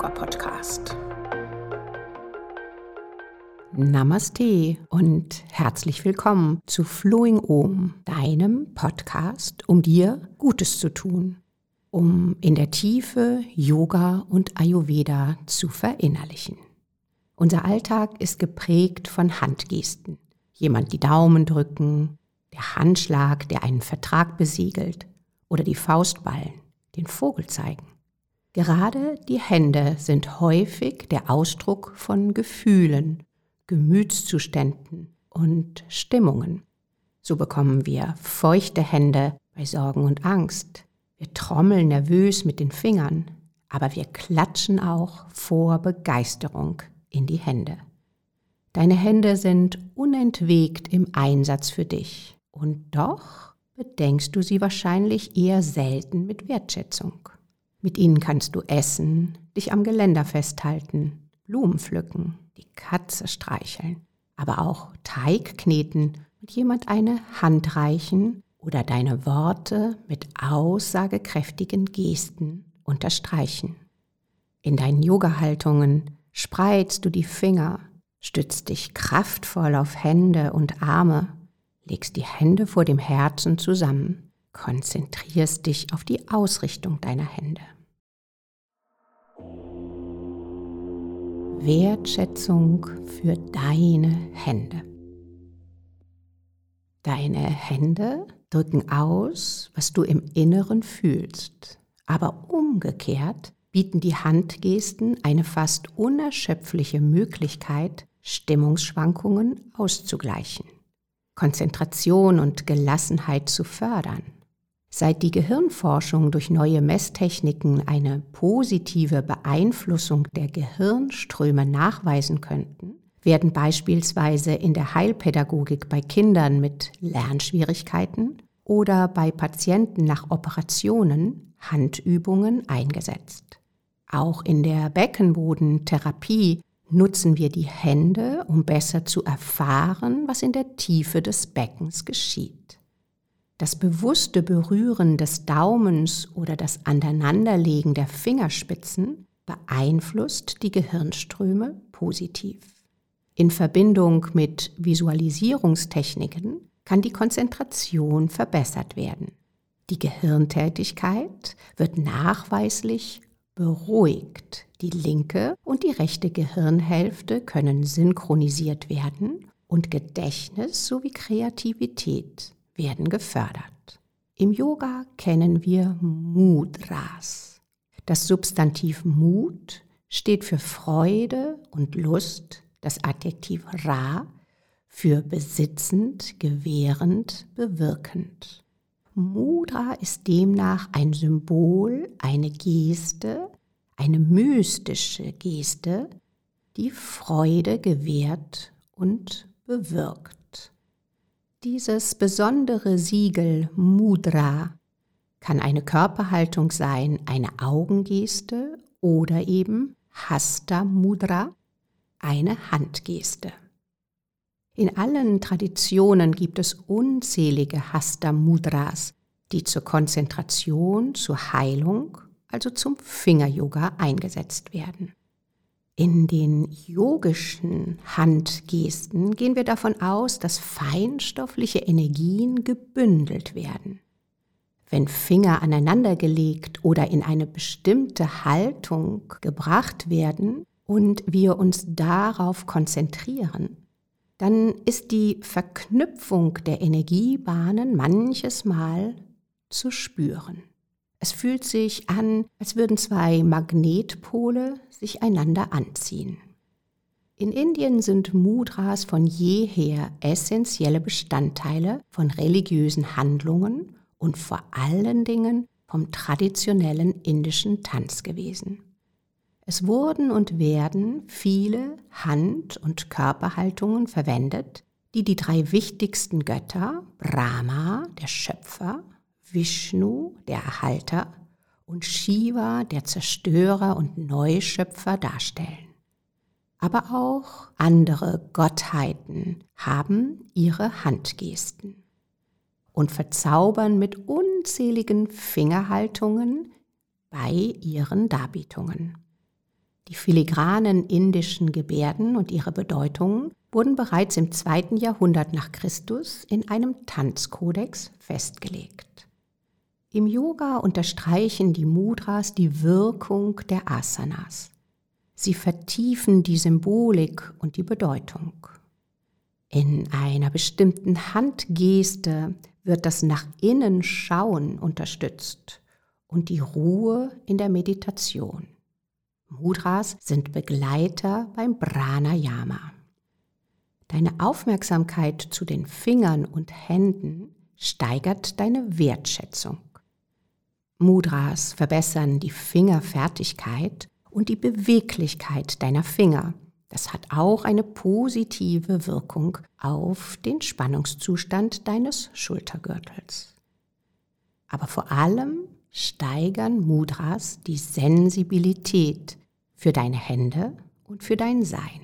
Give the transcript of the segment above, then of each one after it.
Dein Yoga-Podcast. Namaste und herzlich willkommen zu Flowing Om, deinem Podcast, um dir Gutes zu tun, um in der Tiefe Yoga und Ayurveda zu verinnerlichen. Unser Alltag ist geprägt von Handgesten. Jemand die Daumen drücken, der Handschlag, der einen Vertrag besiegelt, oder die Faustballen, den Vogel zeigen. Gerade die Hände sind häufig der Ausdruck von Gefühlen, Gemütszuständen und Stimmungen. So bekommen wir feuchte Hände bei Sorgen und Angst. Wir trommeln nervös mit den Fingern, aber wir klatschen auch vor Begeisterung in die Hände. Deine Hände sind unentwegt im Einsatz für dich. Und doch bedenkst du sie wahrscheinlich eher selten mit Wertschätzung. Mit ihnen kannst du essen, dich am Geländer festhalten, Blumen pflücken, die Katze streicheln, aber auch Teig kneten und jemand eine Hand reichen oder deine Worte mit aussagekräftigen Gesten unterstreichen. In deinen Yoga-Haltungen spreizst du die Finger, stützt dich kraftvoll auf Hände und Arme, legst die Hände vor dem Herzen zusammen, konzentrierst dich auf die Ausrichtung deiner Hände. Wertschätzung für deine Hände. Deine Hände drücken aus, was du im Inneren fühlst, aber umgekehrt bieten die Handgesten eine fast unerschöpfliche Möglichkeit, Stimmungsschwankungen auszugleichen, Konzentration und Gelassenheit zu fördern. Seit die Gehirnforschung durch neue Messtechniken eine positive Beeinflussung der Gehirnströme nachweisen könnten, werden beispielsweise in der Heilpädagogik bei Kindern mit Lernschwierigkeiten oder bei Patienten nach Operationen Handübungen eingesetzt. Auch in der Beckenbodentherapie nutzen wir die Hände, um besser zu erfahren, was in der Tiefe des Beckens geschieht. Das bewusste Berühren des Daumens oder das Aneinanderlegen der Fingerspitzen beeinflusst die Gehirnströme positiv. In Verbindung mit Visualisierungstechniken kann die Konzentration verbessert werden. Die Gehirntätigkeit wird nachweislich beruhigt. Die linke und die rechte Gehirnhälfte können synchronisiert werden und Gedächtnis sowie Kreativität werden gefördert. Im Yoga kennen wir Mudras. Das Substantiv Mut steht für Freude und Lust, das Adjektiv Ra für besitzend, gewährend, bewirkend. Mudra ist demnach ein Symbol, eine Geste, eine mystische Geste, die Freude gewährt und bewirkt. Dieses besondere Siegel Mudra kann eine Körperhaltung sein, eine Augengeste oder eben Hasta Mudra, eine Handgeste. In allen Traditionen gibt es unzählige Hasta Mudras, die zur Konzentration, zur Heilung, also zum Finger-Yoga eingesetzt werden. In den yogischen Handgesten gehen wir davon aus, dass feinstoffliche Energien gebündelt werden. Wenn Finger aneinandergelegt oder in eine bestimmte Haltung gebracht werden und wir uns darauf konzentrieren, dann ist die Verknüpfung der Energiebahnen manches Mal zu spüren. Es fühlt sich an, als würden zwei Magnetpole sich einander anziehen. In Indien sind Mudras von jeher essentielle Bestandteile von religiösen Handlungen und vor allen Dingen vom traditionellen indischen Tanz gewesen. Es wurden und werden viele Hand- und Körperhaltungen verwendet, die die drei wichtigsten Götter, Brahma, der Schöpfer, Vishnu, der Erhalter, und Shiva, der Zerstörer und Neuschöpfer darstellen. Aber auch andere Gottheiten haben ihre Handgesten und verzaubern mit unzähligen Fingerhaltungen bei ihren Darbietungen. Die filigranen indischen Gebärden und ihre Bedeutungen wurden bereits im zweiten Jahrhundert nach Christus in einem Tanzkodex festgelegt. Im Yoga unterstreichen die Mudras die Wirkung der Asanas. Sie vertiefen die Symbolik und die Bedeutung. In einer bestimmten Handgeste wird das nach innen Schauen unterstützt und die Ruhe in der Meditation. Mudras sind Begleiter beim Pranayama. Deine Aufmerksamkeit zu den Fingern und Händen steigert deine Wertschätzung. Mudras verbessern die Fingerfertigkeit und die Beweglichkeit deiner Finger. Das hat auch eine positive Wirkung auf den Spannungszustand deines Schultergürtels. Aber vor allem steigern Mudras die Sensibilität für deine Hände und für dein Sein.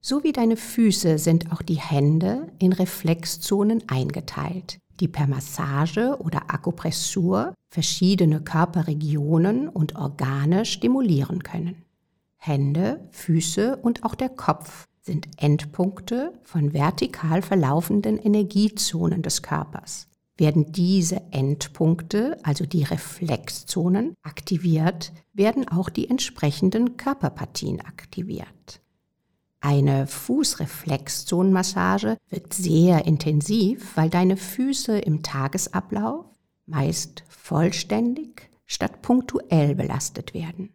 So wie deine Füße sind auch die Hände in Reflexzonen eingeteilt, die per Massage oder Akupressur verschiedene Körperregionen und Organe stimulieren können. Hände, Füße und auch der Kopf sind Endpunkte von vertikal verlaufenden Energiezonen des Körpers. Werden diese Endpunkte, also die Reflexzonen, aktiviert, werden auch die entsprechenden Körperpartien aktiviert. Eine Fußreflexzonenmassage wirkt sehr intensiv, weil deine Füße im Tagesablauf meist vollständig statt punktuell belastet werden.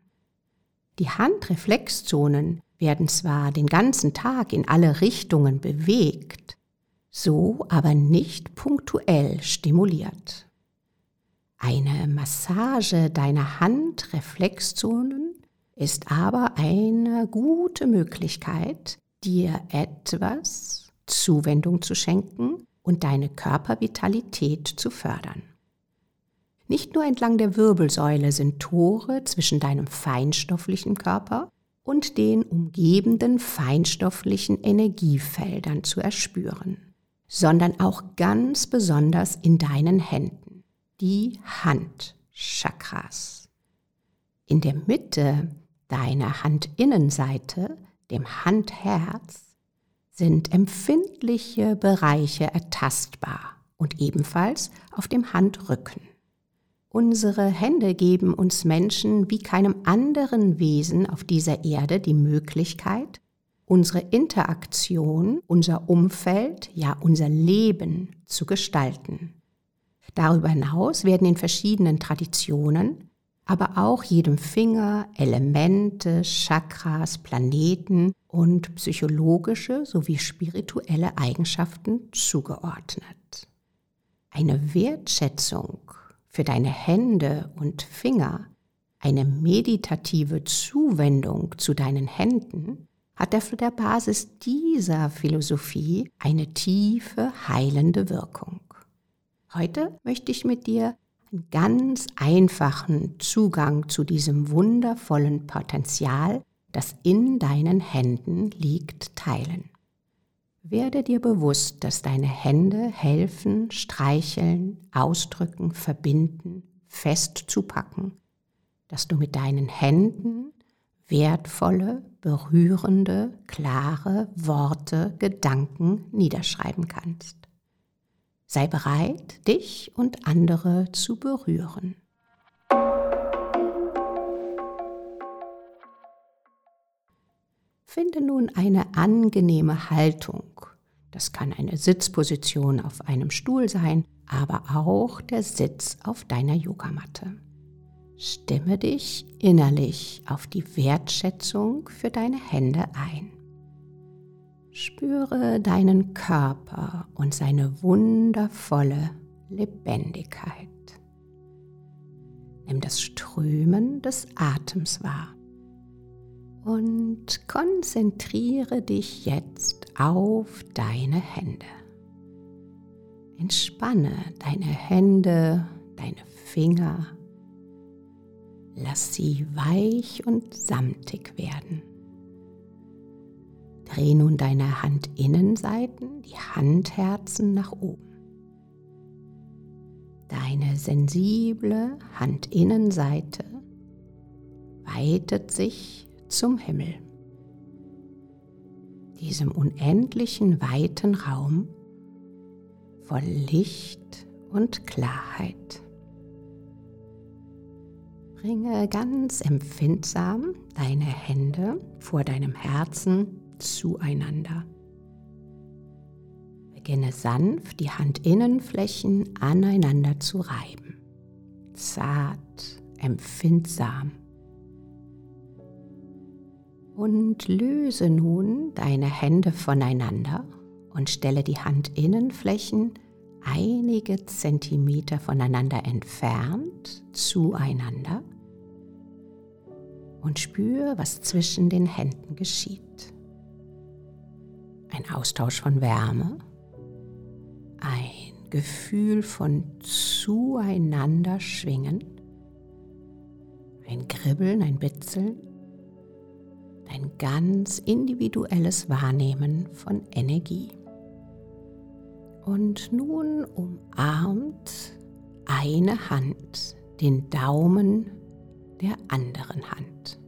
Die Handreflexzonen werden zwar den ganzen Tag in alle Richtungen bewegt, so aber nicht punktuell stimuliert. Eine Massage deiner Handreflexzonen ist aber eine gute Möglichkeit, dir etwas Zuwendung zu schenken und deine Körpervitalität zu fördern. Nicht nur entlang der Wirbelsäule sind Tore zwischen deinem feinstofflichen Körper und den umgebenden feinstofflichen Energiefeldern zu erspüren sondern auch ganz besonders in deinen Händen, die Handchakras. In der Mitte deiner Handinnenseite, dem Handherz, sind empfindliche Bereiche ertastbar und ebenfalls auf dem Handrücken. Unsere Hände geben uns Menschen wie keinem anderen Wesen auf dieser Erde die Möglichkeit, unsere Interaktion, unser Umfeld, ja unser Leben zu gestalten. Darüber hinaus werden in verschiedenen Traditionen, aber auch jedem Finger Elemente, Chakras, Planeten und psychologische sowie spirituelle Eigenschaften zugeordnet. Eine Wertschätzung für deine Hände und Finger, eine meditative Zuwendung zu deinen Händen hat auf der Basis dieser Philosophie eine tiefe heilende Wirkung. Heute möchte ich mit dir einen ganz einfachen Zugang zu diesem wundervollen Potenzial, das in deinen Händen liegt, teilen. Werde dir bewusst, dass deine Hände helfen, streicheln, ausdrücken, verbinden, festzupacken, dass du mit deinen Händen wertvolle, berührende, klare Worte, Gedanken niederschreiben kannst. Sei bereit, dich und andere zu berühren. Finde nun eine angenehme Haltung. Das kann eine Sitzposition auf einem Stuhl sein, aber auch der Sitz auf deiner Yogamatte. Stimme dich innerlich auf die Wertschätzung für deine Hände ein. Spüre deinen Körper und seine wundervolle Lebendigkeit. Nimm das Strömen des Atems wahr und konzentriere dich jetzt auf deine Hände. Entspanne deine Hände, deine Finger, Lass sie weich und samtig werden. Dreh nun deine Handinnenseiten, die Handherzen nach oben. Deine sensible Handinnenseite weitet sich zum Himmel, diesem unendlichen weiten Raum voll Licht und Klarheit. Bringe ganz empfindsam deine Hände vor deinem Herzen zueinander. Beginne sanft die Handinnenflächen aneinander zu reiben. Zart, empfindsam. Und löse nun deine Hände voneinander und stelle die Handinnenflächen einige Zentimeter voneinander entfernt zueinander und spür, was zwischen den Händen geschieht. Ein Austausch von Wärme, ein Gefühl von zueinander schwingen, ein Kribbeln, ein Bitzeln, ein ganz individuelles Wahrnehmen von Energie. Und nun umarmt eine Hand den Daumen der anderen Hand.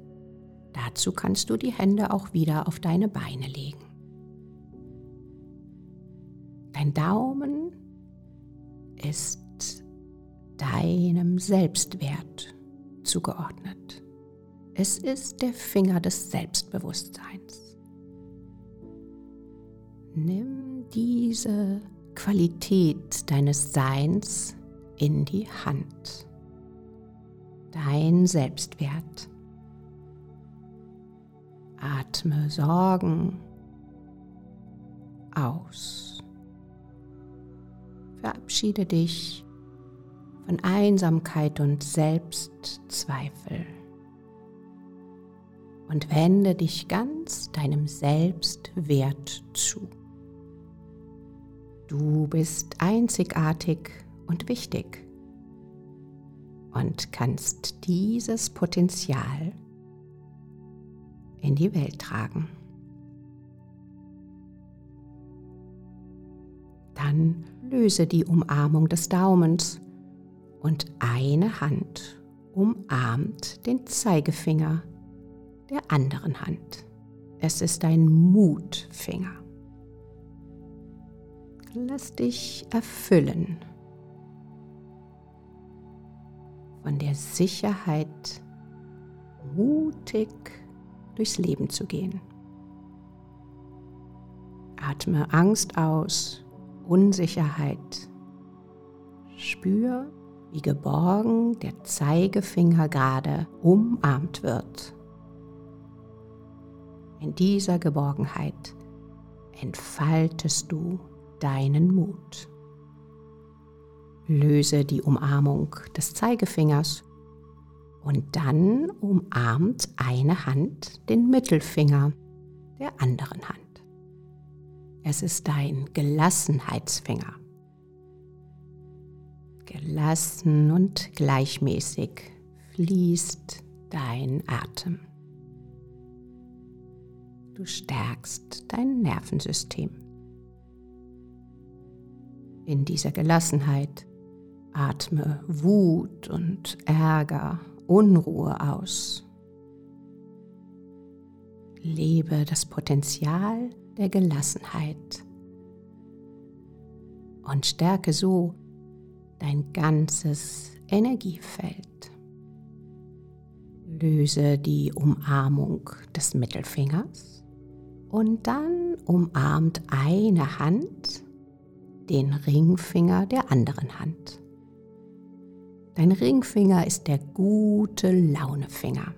Dazu kannst du die Hände auch wieder auf deine Beine legen. Dein Daumen ist deinem Selbstwert zugeordnet. Es ist der Finger des Selbstbewusstseins. Nimm diese Qualität deines Seins in die Hand dein Selbstwert. Atme Sorgen aus. Verabschiede dich von Einsamkeit und Selbstzweifel und wende dich ganz deinem Selbstwert zu. Du bist einzigartig und wichtig und kannst dieses Potenzial in die Welt tragen. Dann löse die Umarmung des Daumens und eine Hand umarmt den Zeigefinger der anderen Hand. Es ist ein Mutfinger. Lass dich erfüllen von der Sicherheit, mutig durchs Leben zu gehen. Atme Angst aus, Unsicherheit. Spür, wie geborgen der Zeigefinger gerade umarmt wird. In dieser Geborgenheit entfaltest du deinen Mut. Löse die Umarmung des Zeigefingers und dann umarmt eine Hand den Mittelfinger der anderen Hand. Es ist dein Gelassenheitsfinger. Gelassen und gleichmäßig fließt dein Atem. Du stärkst dein Nervensystem. In dieser Gelassenheit Atme Wut und Ärger, Unruhe aus. Lebe das Potenzial der Gelassenheit und stärke so dein ganzes Energiefeld. Löse die Umarmung des Mittelfingers und dann umarmt eine Hand den Ringfinger der anderen Hand. Dein Ringfinger ist der gute Launefinger.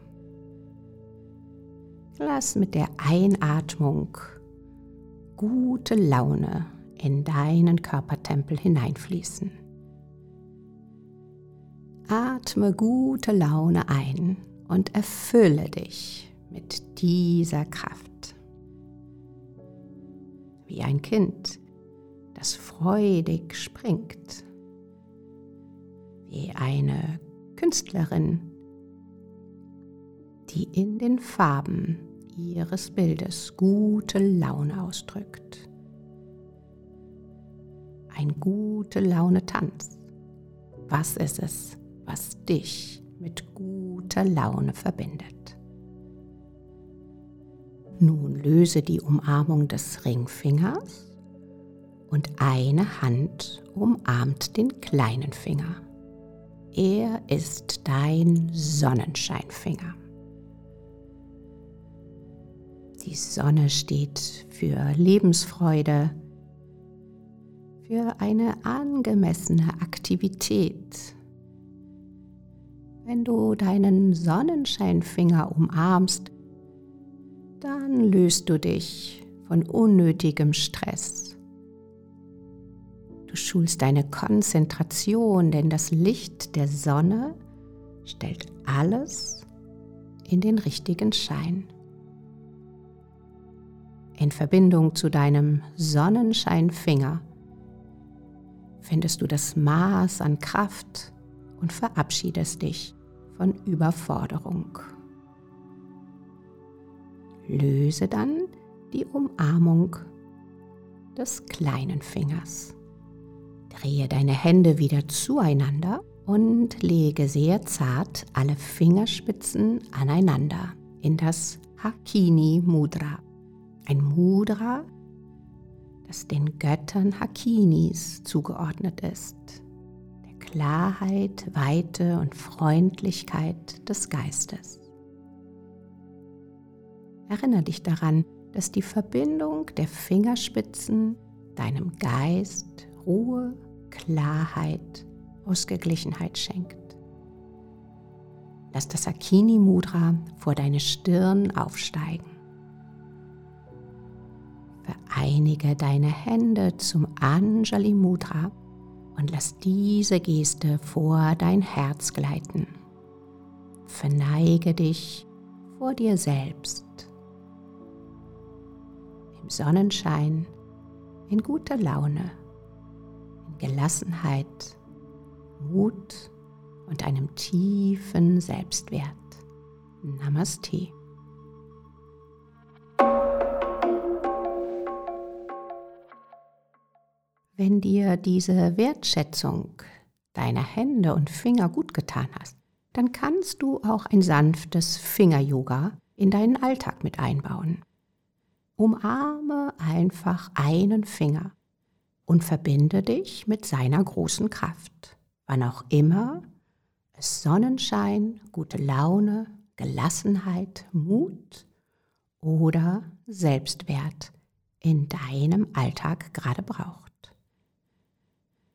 Lass mit der Einatmung gute Laune in deinen Körpertempel hineinfließen. Atme gute Laune ein und erfülle dich mit dieser Kraft. Wie ein Kind, das freudig springt wie eine Künstlerin, die in den Farben ihres Bildes gute Laune ausdrückt. Ein gute Laune Tanz. Was ist es, was dich mit guter Laune verbindet? Nun löse die Umarmung des Ringfingers und eine Hand umarmt den kleinen Finger. Er ist dein Sonnenscheinfinger. Die Sonne steht für Lebensfreude, für eine angemessene Aktivität. Wenn du deinen Sonnenscheinfinger umarmst, dann löst du dich von unnötigem Stress. Du schulst deine Konzentration, denn das Licht der Sonne stellt alles in den richtigen Schein in Verbindung zu deinem Sonnenscheinfinger findest du das Maß an Kraft und verabschiedest dich von Überforderung. Löse dann die Umarmung des kleinen Fingers. Drehe deine Hände wieder zueinander und lege sehr zart alle Fingerspitzen aneinander in das Hakini Mudra ein Mudra, das den Göttern Hakinis zugeordnet ist, der Klarheit, Weite und Freundlichkeit des Geistes. Erinnere dich daran, dass die Verbindung der Fingerspitzen deinem Geist Ruhe, Klarheit, Ausgeglichenheit schenkt. Lass das Akini Mudra vor deine Stirn aufsteigen. Vereinige deine Hände zum Anjali Mudra und lass diese Geste vor dein Herz gleiten. Verneige dich vor dir selbst. Im Sonnenschein, in guter Laune, in Gelassenheit, Mut und einem tiefen Selbstwert. Namaste. Wenn dir diese Wertschätzung deiner Hände und Finger gut getan hast, dann kannst du auch ein sanftes Finger-Yoga in deinen Alltag mit einbauen. Umarme einfach einen Finger und verbinde dich mit seiner großen Kraft, wann auch immer es Sonnenschein, gute Laune, Gelassenheit, Mut oder Selbstwert in deinem Alltag gerade braucht.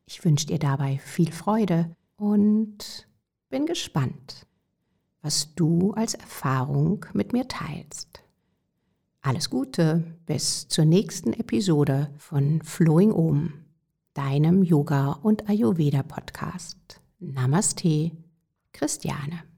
Ich wünsche dir dabei viel Freude und bin gespannt, was du als Erfahrung mit mir teilst. Alles Gute, bis zur nächsten Episode von Flowing Om, deinem Yoga- und Ayurveda-Podcast. Namaste, Christiane.